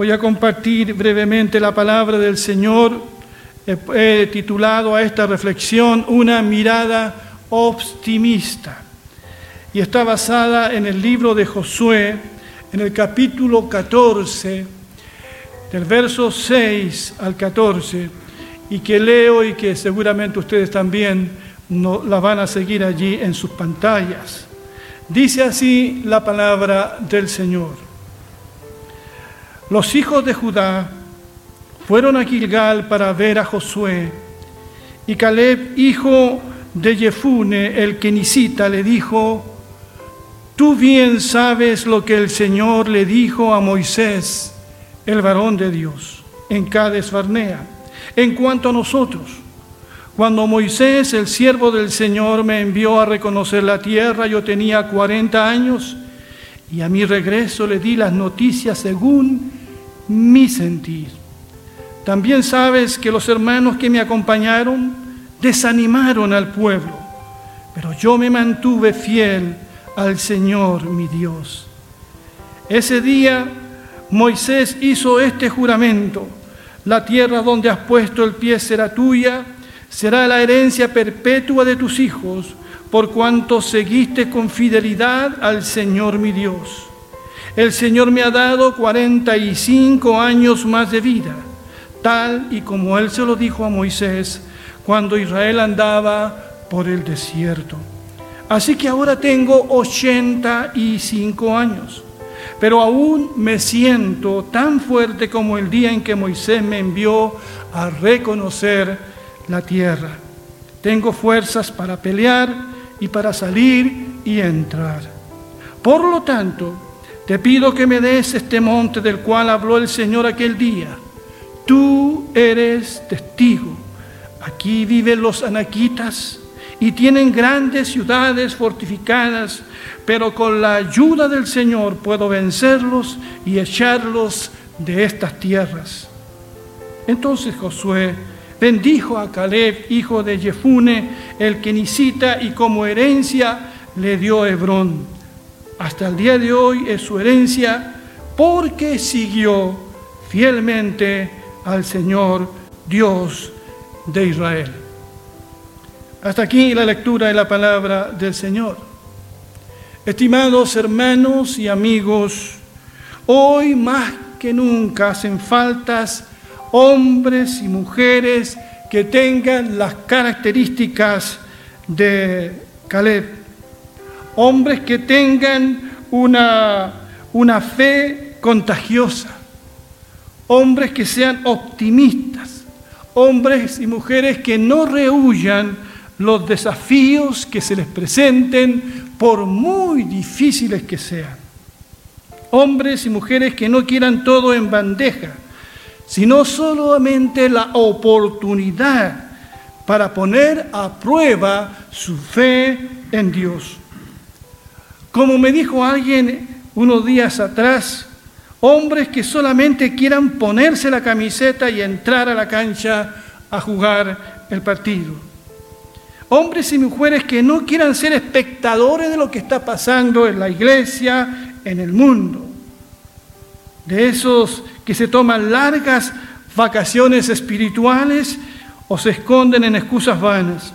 voy a compartir brevemente la palabra del Señor. He titulado a esta reflexión Una mirada optimista. Y está basada en el libro de Josué, en el capítulo 14, del verso 6 al 14, y que leo y que seguramente ustedes también no, la van a seguir allí en sus pantallas. Dice así la palabra del Señor. Los hijos de Judá fueron a Gilgal para ver a Josué, y Caleb, hijo de Jefune, el kenisita, le dijo, Tú bien sabes lo que el Señor le dijo a Moisés, el varón de Dios, en Cades Barnea, en cuanto a nosotros. Cuando Moisés, el siervo del Señor, me envió a reconocer la tierra, yo tenía 40 años y a mi regreso le di las noticias según mi sentir. También sabes que los hermanos que me acompañaron desanimaron al pueblo, pero yo me mantuve fiel al Señor mi Dios. Ese día Moisés hizo este juramento, la tierra donde has puesto el pie será tuya, será la herencia perpetua de tus hijos, por cuanto seguiste con fidelidad al Señor mi Dios. El Señor me ha dado cuarenta y cinco años más de vida, tal y como Él se lo dijo a Moisés cuando Israel andaba por el desierto. Así que ahora tengo 85 años, pero aún me siento tan fuerte como el día en que Moisés me envió a reconocer la tierra. Tengo fuerzas para pelear y para salir y entrar. Por lo tanto, te pido que me des este monte del cual habló el Señor aquel día. Tú eres testigo. Aquí viven los anaquitas y tienen grandes ciudades fortificadas, pero con la ayuda del Señor puedo vencerlos y echarlos de estas tierras. Entonces Josué bendijo a Caleb, hijo de Jefune, el kenisita, y como herencia le dio Hebrón. Hasta el día de hoy es su herencia porque siguió fielmente al Señor Dios de Israel. Hasta aquí la lectura de la palabra del Señor. Estimados hermanos y amigos, hoy más que nunca hacen faltas hombres y mujeres que tengan las características de Caleb. Hombres que tengan una, una fe contagiosa. Hombres que sean optimistas. Hombres y mujeres que no rehuyan los desafíos que se les presenten, por muy difíciles que sean. Hombres y mujeres que no quieran todo en bandeja, sino solamente la oportunidad para poner a prueba su fe en Dios. Como me dijo alguien unos días atrás, hombres que solamente quieran ponerse la camiseta y entrar a la cancha a jugar el partido hombres y mujeres que no quieran ser espectadores de lo que está pasando en la iglesia, en el mundo. De esos que se toman largas vacaciones espirituales o se esconden en excusas vanas.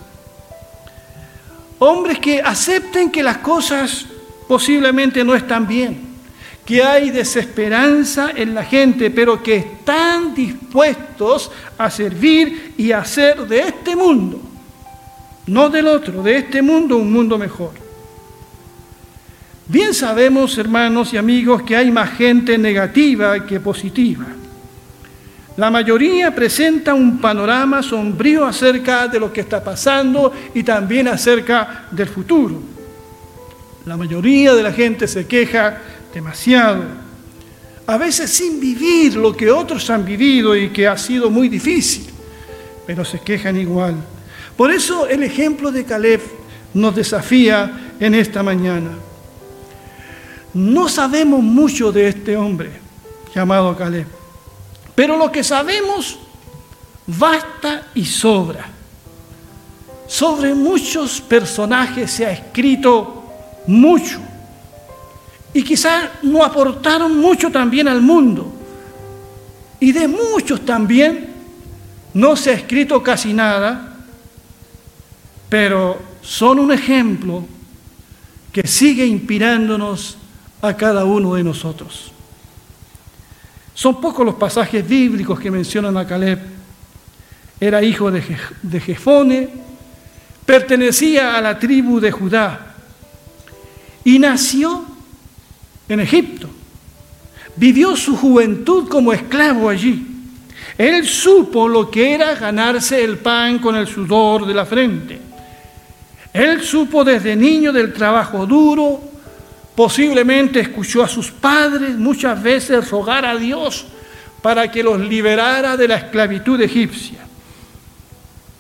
Hombres que acepten que las cosas posiblemente no están bien, que hay desesperanza en la gente, pero que están dispuestos a servir y hacer de este mundo no del otro, de este mundo un mundo mejor. Bien sabemos, hermanos y amigos, que hay más gente negativa que positiva. La mayoría presenta un panorama sombrío acerca de lo que está pasando y también acerca del futuro. La mayoría de la gente se queja demasiado, a veces sin vivir lo que otros han vivido y que ha sido muy difícil, pero se quejan igual. Por eso el ejemplo de Caleb nos desafía en esta mañana. No sabemos mucho de este hombre llamado Caleb, pero lo que sabemos basta y sobra. Sobre muchos personajes se ha escrito mucho y quizás no aportaron mucho también al mundo, y de muchos también no se ha escrito casi nada, pero son un ejemplo que sigue inspirándonos a cada uno de nosotros. Son pocos los pasajes bíblicos que mencionan a Caleb. Era hijo de, Jefone, pertenecía a la tribu de Judá y nació en Egipto. Vivió su juventud como esclavo allí. Él supo lo que era ganarse el pan con el sudor de la frente. Él supo desde niño del trabajo duro, posiblemente escuchó a sus padres muchas veces rogar a Dios para que los liberara de la esclavitud egipcia.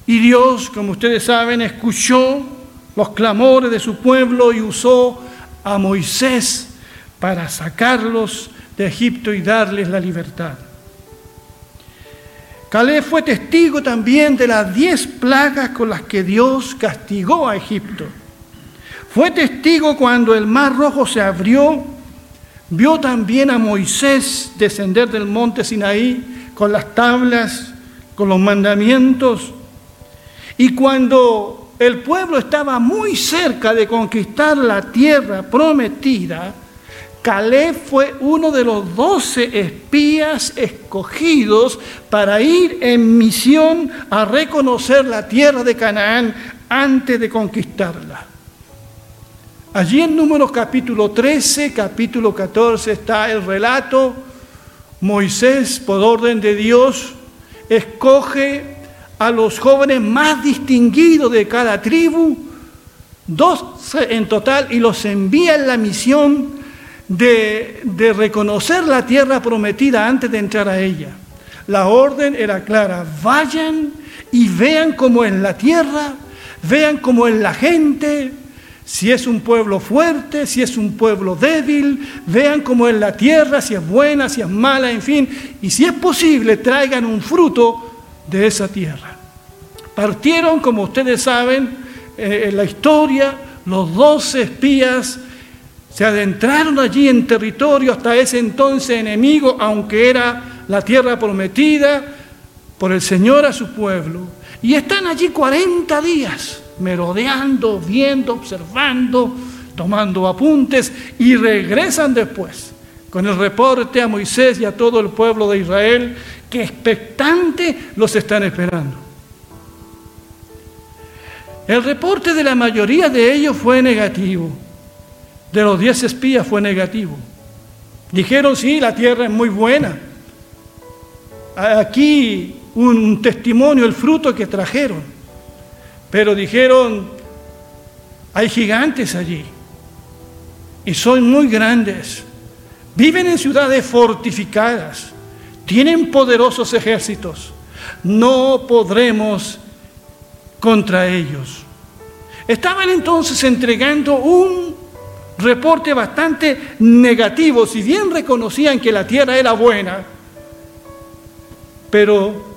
Y Dios, como ustedes saben, escuchó los clamores de su pueblo y usó a Moisés para sacarlos de Egipto y darles la libertad. Caleb fue testigo también de las diez plagas con las que Dios castigó a Egipto. Fue testigo cuando el mar rojo se abrió, vio también a Moisés descender del monte Sinaí con las tablas, con los mandamientos, y cuando el pueblo estaba muy cerca de conquistar la tierra prometida, Caleb fue uno de los doce espías escogidos para ir en misión a reconocer la tierra de Canaán antes de conquistarla. Allí en Números capítulo 13, capítulo 14 está el relato. Moisés, por orden de Dios, escoge a los jóvenes más distinguidos de cada tribu, dos en total, y los envía en la misión de, de reconocer la tierra prometida antes de entrar a ella. La orden era clara, vayan y vean cómo es la tierra, vean cómo es la gente, si es un pueblo fuerte, si es un pueblo débil, vean cómo es la tierra, si es buena, si es mala, en fin, y si es posible, traigan un fruto de esa tierra. Partieron, como ustedes saben, eh, en la historia, los doce espías se adentraron allí en territorio hasta ese entonces enemigo, aunque era la tierra prometida por el Señor a su pueblo. Y están allí 40 días, merodeando, viendo, observando, tomando apuntes y regresan después con el reporte a Moisés y a todo el pueblo de Israel que expectante los están esperando. El reporte de la mayoría de ellos fue negativo. De los diez espías fue negativo. Dijeron, sí, la tierra es muy buena. Aquí un testimonio, el fruto que trajeron. Pero dijeron, hay gigantes allí. Y son muy grandes. Viven en ciudades fortificadas, tienen poderosos ejércitos. No podremos contra ellos. Estaban entonces entregando un reporte bastante negativo, si bien reconocían que la tierra era buena, pero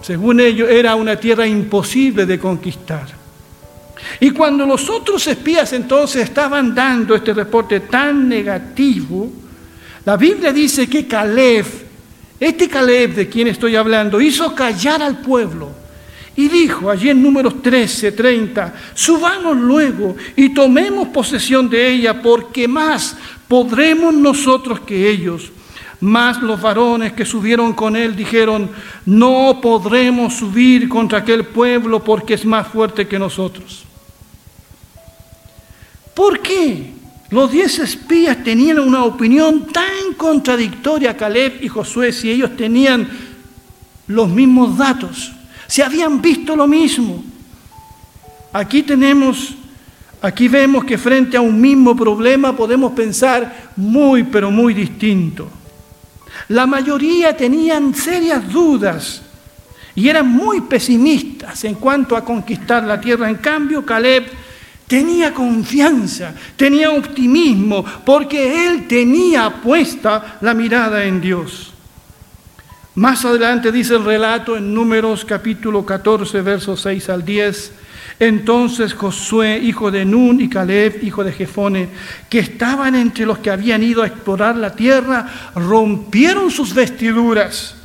según ellos era una tierra imposible de conquistar. Y cuando los otros espías entonces estaban dando este reporte tan negativo, la Biblia dice que Caleb, este Caleb de quien estoy hablando, hizo callar al pueblo y dijo allí en números 13, 30, subamos luego y tomemos posesión de ella, porque más podremos nosotros que ellos. Más los varones que subieron con él dijeron, no podremos subir contra aquel pueblo porque es más fuerte que nosotros. ¿Por qué? Los diez espías tenían una opinión tan contradictoria a Caleb y Josué si ellos tenían los mismos datos, si habían visto lo mismo. Aquí tenemos, aquí vemos que frente a un mismo problema podemos pensar muy, pero muy distinto. La mayoría tenían serias dudas y eran muy pesimistas en cuanto a conquistar la tierra. En cambio, Caleb tenía confianza, tenía optimismo, porque él tenía puesta la mirada en Dios. Más adelante dice el relato en Números capítulo 14, versos 6 al 10. Entonces Josué, hijo de Nun, y Caleb, hijo de Jefone, que estaban entre los que habían ido a explorar la tierra, rompieron sus vestiduras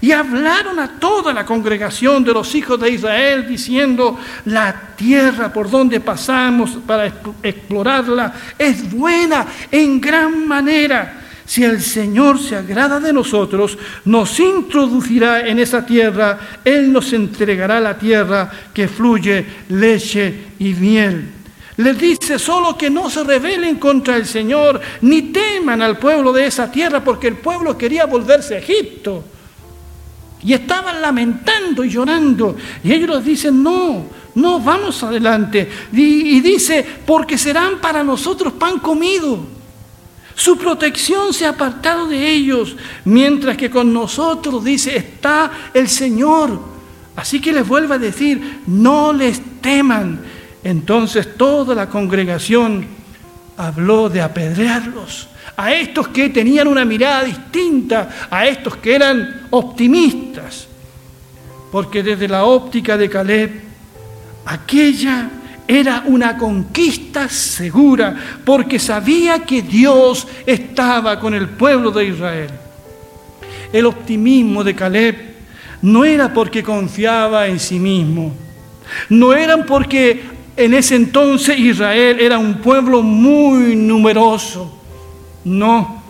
Y hablaron a toda la congregación de los hijos de Israel diciendo, la tierra por donde pasamos para explorarla es buena en gran manera. Si el Señor se agrada de nosotros, nos introducirá en esa tierra, Él nos entregará la tierra que fluye leche y miel. Les dice solo que no se rebelen contra el Señor, ni teman al pueblo de esa tierra, porque el pueblo quería volverse a Egipto. Y estaban lamentando y llorando. Y ellos dicen, no, no, vamos adelante. Y, y dice, porque serán para nosotros pan comido. Su protección se ha apartado de ellos, mientras que con nosotros, dice, está el Señor. Así que les vuelvo a decir, no les teman entonces toda la congregación habló de apedrearlos. A estos que tenían una mirada distinta, a estos que eran optimistas. Porque desde la óptica de Caleb, aquella era una conquista segura, porque sabía que Dios estaba con el pueblo de Israel. El optimismo de Caleb no era porque confiaba en sí mismo, no eran porque en ese entonces Israel era un pueblo muy numeroso. No.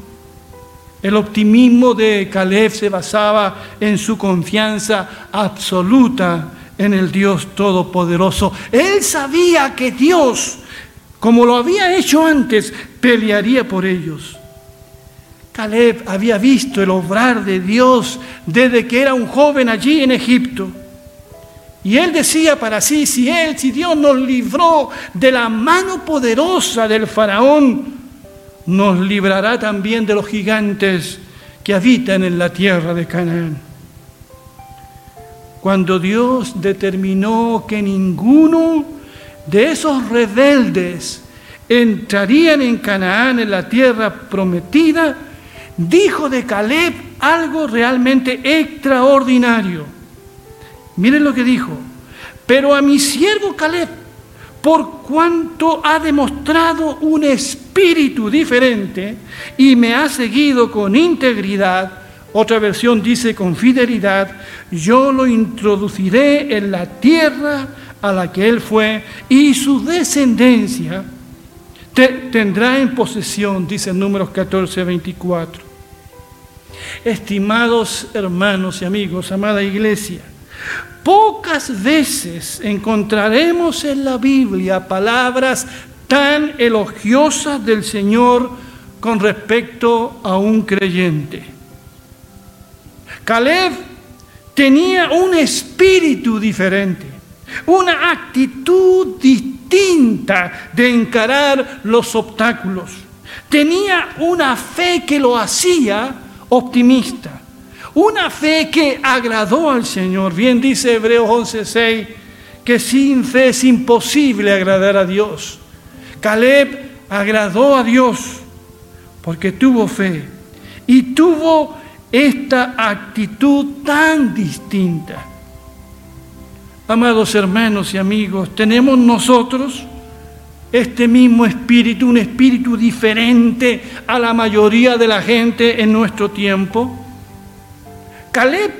El optimismo de Caleb se basaba en su confianza absoluta en el Dios Todopoderoso. Él sabía que Dios, como lo había hecho antes, pelearía por ellos. Caleb había visto el obrar de Dios desde que era un joven allí en Egipto. Y él decía para sí, si él, si Dios nos libró de la mano poderosa del faraón, nos librará también de los gigantes que habitan en la tierra de Canaán. Cuando Dios determinó que ninguno de esos rebeldes entrarían en Canaán, en la tierra prometida, dijo de Caleb algo realmente extraordinario. Miren lo que dijo. Pero a mi siervo Caleb, por cuanto ha demostrado un espíritu diferente y me ha seguido con integridad, otra versión dice con fidelidad, yo lo introduciré en la tierra a la que él fue y su descendencia tendrá en posesión, dice números 14, 24. Estimados hermanos y amigos, amada iglesia, Pocas veces encontraremos en la Biblia palabras tan elogiosas del Señor con respecto a un creyente. Caleb tenía un espíritu diferente, una actitud distinta de encarar los obstáculos. Tenía una fe que lo hacía optimista. Una fe que agradó al Señor. Bien dice Hebreos 11:6 que sin fe es imposible agradar a Dios. Caleb agradó a Dios porque tuvo fe y tuvo esta actitud tan distinta. Amados hermanos y amigos, tenemos nosotros este mismo espíritu, un espíritu diferente a la mayoría de la gente en nuestro tiempo. Caleb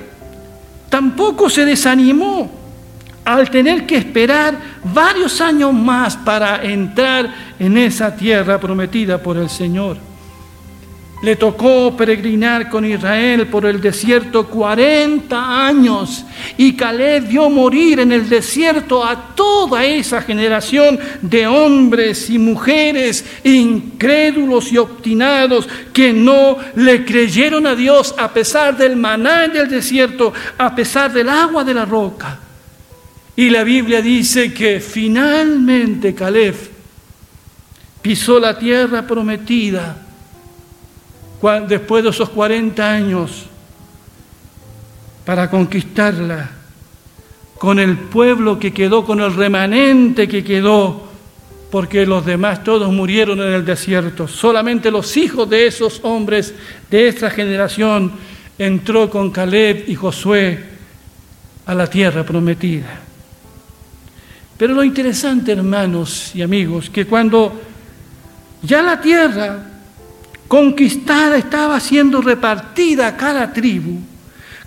tampoco se desanimó al tener que esperar varios años más para entrar en esa tierra prometida por el Señor. Le tocó peregrinar con Israel por el desierto 40 años y Caleb vio morir en el desierto a toda esa generación de hombres y mujeres incrédulos y obstinados que no le creyeron a Dios a pesar del maná del desierto, a pesar del agua de la roca. Y la Biblia dice que finalmente Caleb pisó la tierra prometida después de esos 40 años para conquistarla con el pueblo que quedó, con el remanente que quedó, porque los demás todos murieron en el desierto. Solamente los hijos de esos hombres de esta generación entró con Caleb y Josué a la tierra prometida. Pero lo interesante, hermanos y amigos, que cuando ya la tierra conquistada estaba siendo repartida a cada tribu,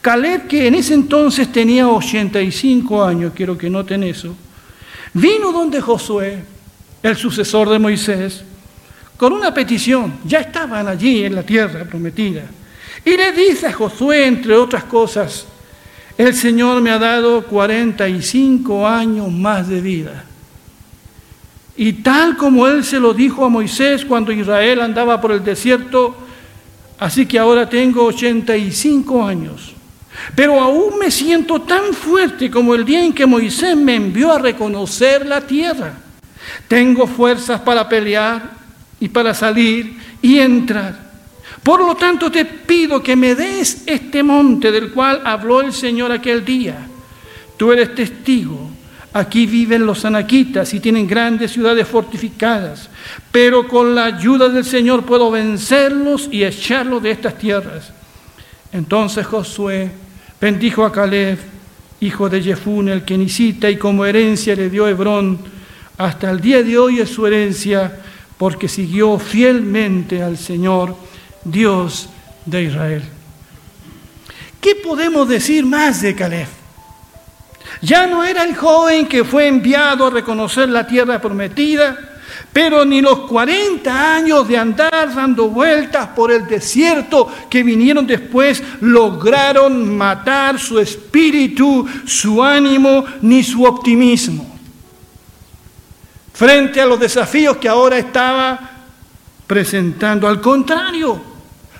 Caleb, que en ese entonces tenía 85 años, quiero que noten eso, vino donde Josué, el sucesor de Moisés, con una petición. Ya estaban allí en la tierra prometida. Y le dice a Josué, entre otras cosas, el Señor me ha dado 45 años más de vida. Y tal como él se lo dijo a Moisés cuando Israel andaba por el desierto, así que ahora tengo 85 años. Pero aún me siento tan fuerte como el día en que Moisés me envió a reconocer la tierra. Tengo fuerzas para pelear y para salir y entrar. Por lo tanto te pido que me des este monte del cual habló el Señor aquel día. Tú eres testigo. Aquí viven los anaquitas y tienen grandes ciudades fortificadas, pero con la ayuda del Señor puedo vencerlos y echarlos de estas tierras. Entonces Josué bendijo a Caleb, hijo de Jefún, el kenisita, y como herencia le dio Hebrón. Hasta el día de hoy es su herencia, porque siguió fielmente al Señor, Dios de Israel. ¿Qué podemos decir más de Caleb? Ya no era el joven que fue enviado a reconocer la tierra prometida, pero ni los 40 años de andar dando vueltas por el desierto que vinieron después lograron matar su espíritu, su ánimo, ni su optimismo. Frente a los desafíos que ahora estaba presentando, al contrario,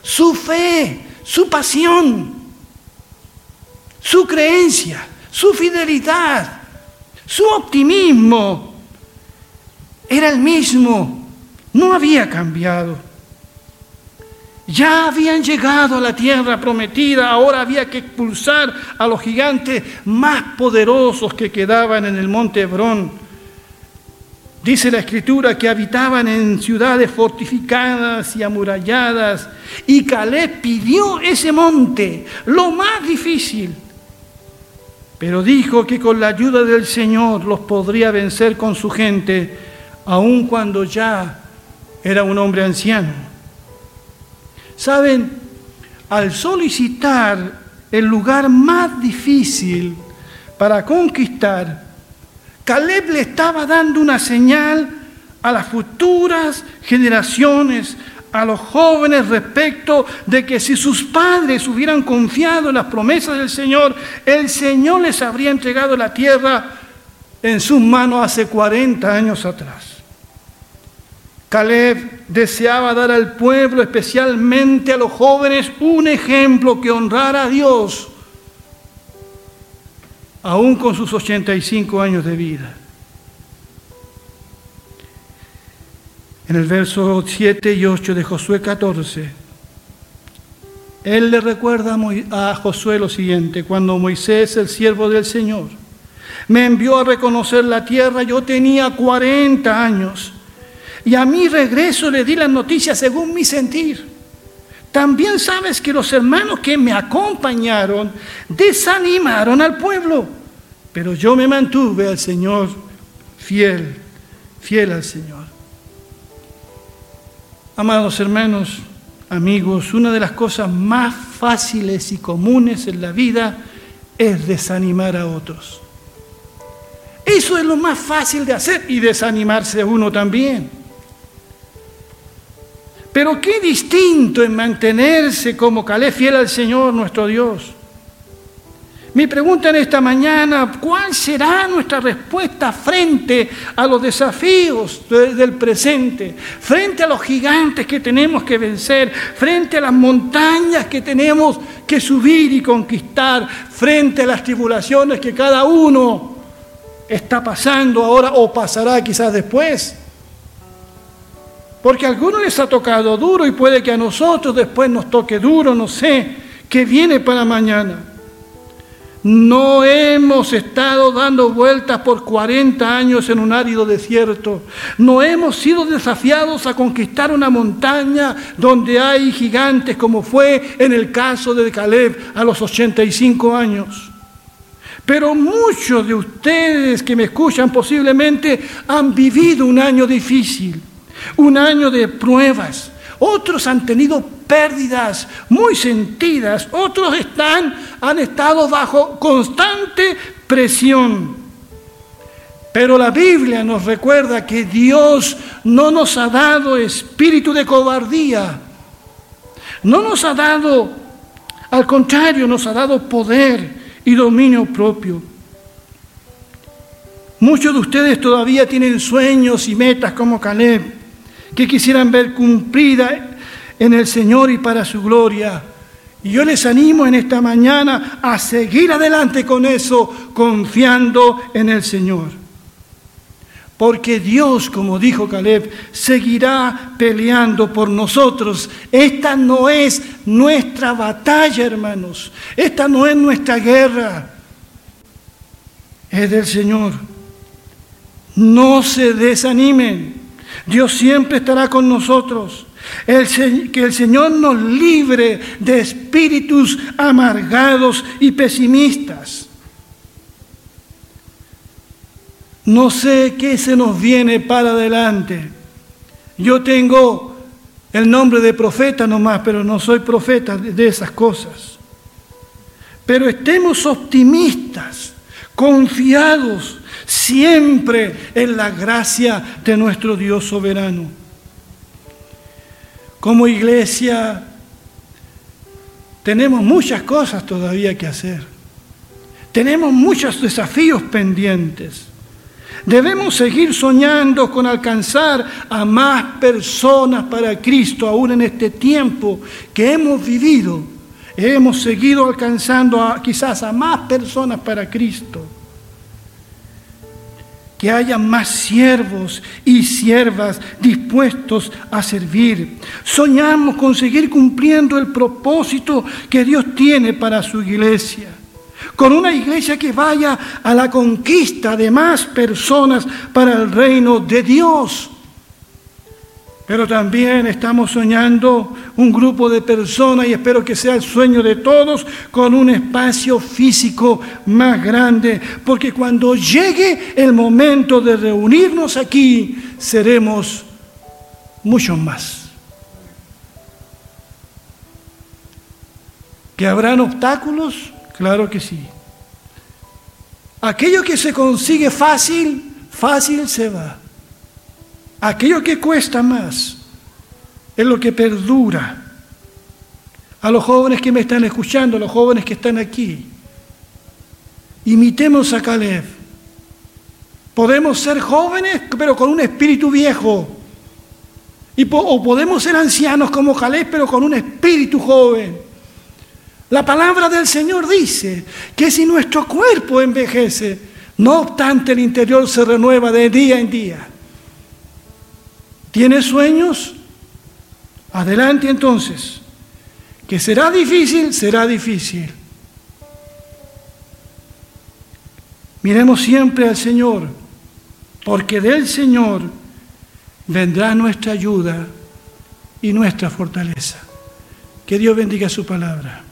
su fe, su pasión, su creencia, su fidelidad, su optimismo era el mismo, no había cambiado. Ya habían llegado a la tierra prometida, ahora había que expulsar a los gigantes más poderosos que quedaban en el monte Hebrón. Dice la escritura que habitaban en ciudades fortificadas y amuralladas, y Caleb pidió ese monte, lo más difícil, pero dijo que con la ayuda del Señor los podría vencer con su gente aun cuando ya era un hombre anciano. Saben, al solicitar el lugar más difícil para conquistar, Caleb le estaba dando una señal a las futuras generaciones, a los jóvenes respecto de que si sus padres hubieran confiado en las promesas del Señor, el Señor les habría entregado la tierra en sus manos hace 40 años atrás. Caleb deseaba dar al pueblo, especialmente a los jóvenes, un ejemplo que honrara a Dios, aún con sus 85 años de vida. En el verso 7 y 8 de Josué 14, él le recuerda a Josué lo siguiente, cuando Moisés, el siervo del Señor, me envió a reconocer la tierra, yo tenía 40 años y a mi regreso le di las noticias según mi sentir. También sabes que los hermanos que me acompañaron desanimaron al pueblo, pero yo me mantuve al Señor fiel, fiel al Señor. Amados hermanos, amigos, una de las cosas más fáciles y comunes en la vida es desanimar a otros. Eso es lo más fácil de hacer y desanimarse uno también. Pero qué distinto en mantenerse como Calé fiel al Señor nuestro Dios. Mi pregunta en esta mañana, ¿cuál será nuestra respuesta frente a los desafíos del presente, frente a los gigantes que tenemos que vencer, frente a las montañas que tenemos que subir y conquistar, frente a las tribulaciones que cada uno está pasando ahora o pasará quizás después? Porque a algunos les ha tocado duro y puede que a nosotros después nos toque duro, no sé, qué viene para mañana. No hemos estado dando vueltas por 40 años en un árido desierto. No hemos sido desafiados a conquistar una montaña donde hay gigantes como fue en el caso de Caleb a los 85 años. Pero muchos de ustedes que me escuchan posiblemente han vivido un año difícil un año de pruebas. Otros han tenido pérdidas muy sentidas, otros están, han estado bajo constante presión. Pero la Biblia nos recuerda que Dios no nos ha dado espíritu de cobardía, no nos ha dado, al contrario, nos ha dado poder y dominio propio. Muchos de ustedes todavía tienen sueños y metas como Caleb, que quisieran ver cumplida en el Señor y para su gloria. Y yo les animo en esta mañana a seguir adelante con eso, confiando en el Señor. Porque Dios, como dijo Caleb, seguirá peleando por nosotros. Esta no es nuestra batalla, hermanos. Esta no es nuestra guerra. Es del Señor. No se desanimen. Dios siempre estará con nosotros. que el Señor nos libre de espíritus amargados y pesimistas. No sé qué se nos viene para adelante. Yo tengo el nombre de profeta nomás, pero no soy profeta de esas cosas. Pero estemos optimistas, confiados siempre en la gracia de nuestro Dios soberano. Como iglesia tenemos muchas cosas todavía que hacer. Tenemos muchos desafíos pendientes. Debemos seguir soñando con alcanzar a más personas para Cristo, aún en este tiempo que hemos vivido. Hemos seguido alcanzando quizás a más personas para Cristo que haya más siervos y siervas dispuestos a servir. Soñamos con seguir cumpliendo el propósito que Dios tiene para su iglesia. Con una iglesia que vaya a la conquista de más personas para el reino de Dios. Pero también estamos soñando un grupo de personas, y espero que sea el sueño de todos, con un espacio físico más grande, porque cuando llegue el momento de reunirnos aquí, seremos muchos más. ¿Que habrán obstáculos? Claro que sí. Aquello que se consigue fácil, fácil se va. Aquello que cuesta más es lo que perdura. A los jóvenes que me están escuchando, a los jóvenes que están aquí, imitemos a Caleb. Podemos ser jóvenes, pero con un espíritu viejo. Y o podemos ser ancianos como Caleb, pero con un espíritu joven. La palabra del Señor dice que si nuestro cuerpo envejece, no obstante el interior se renueva de día en día. ¿Tienes sueños? Adelante entonces. Que será difícil, será difícil. Miremos siempre al Señor, porque del Señor vendrá nuestra ayuda y nuestra fortaleza. Que Dios bendiga su palabra.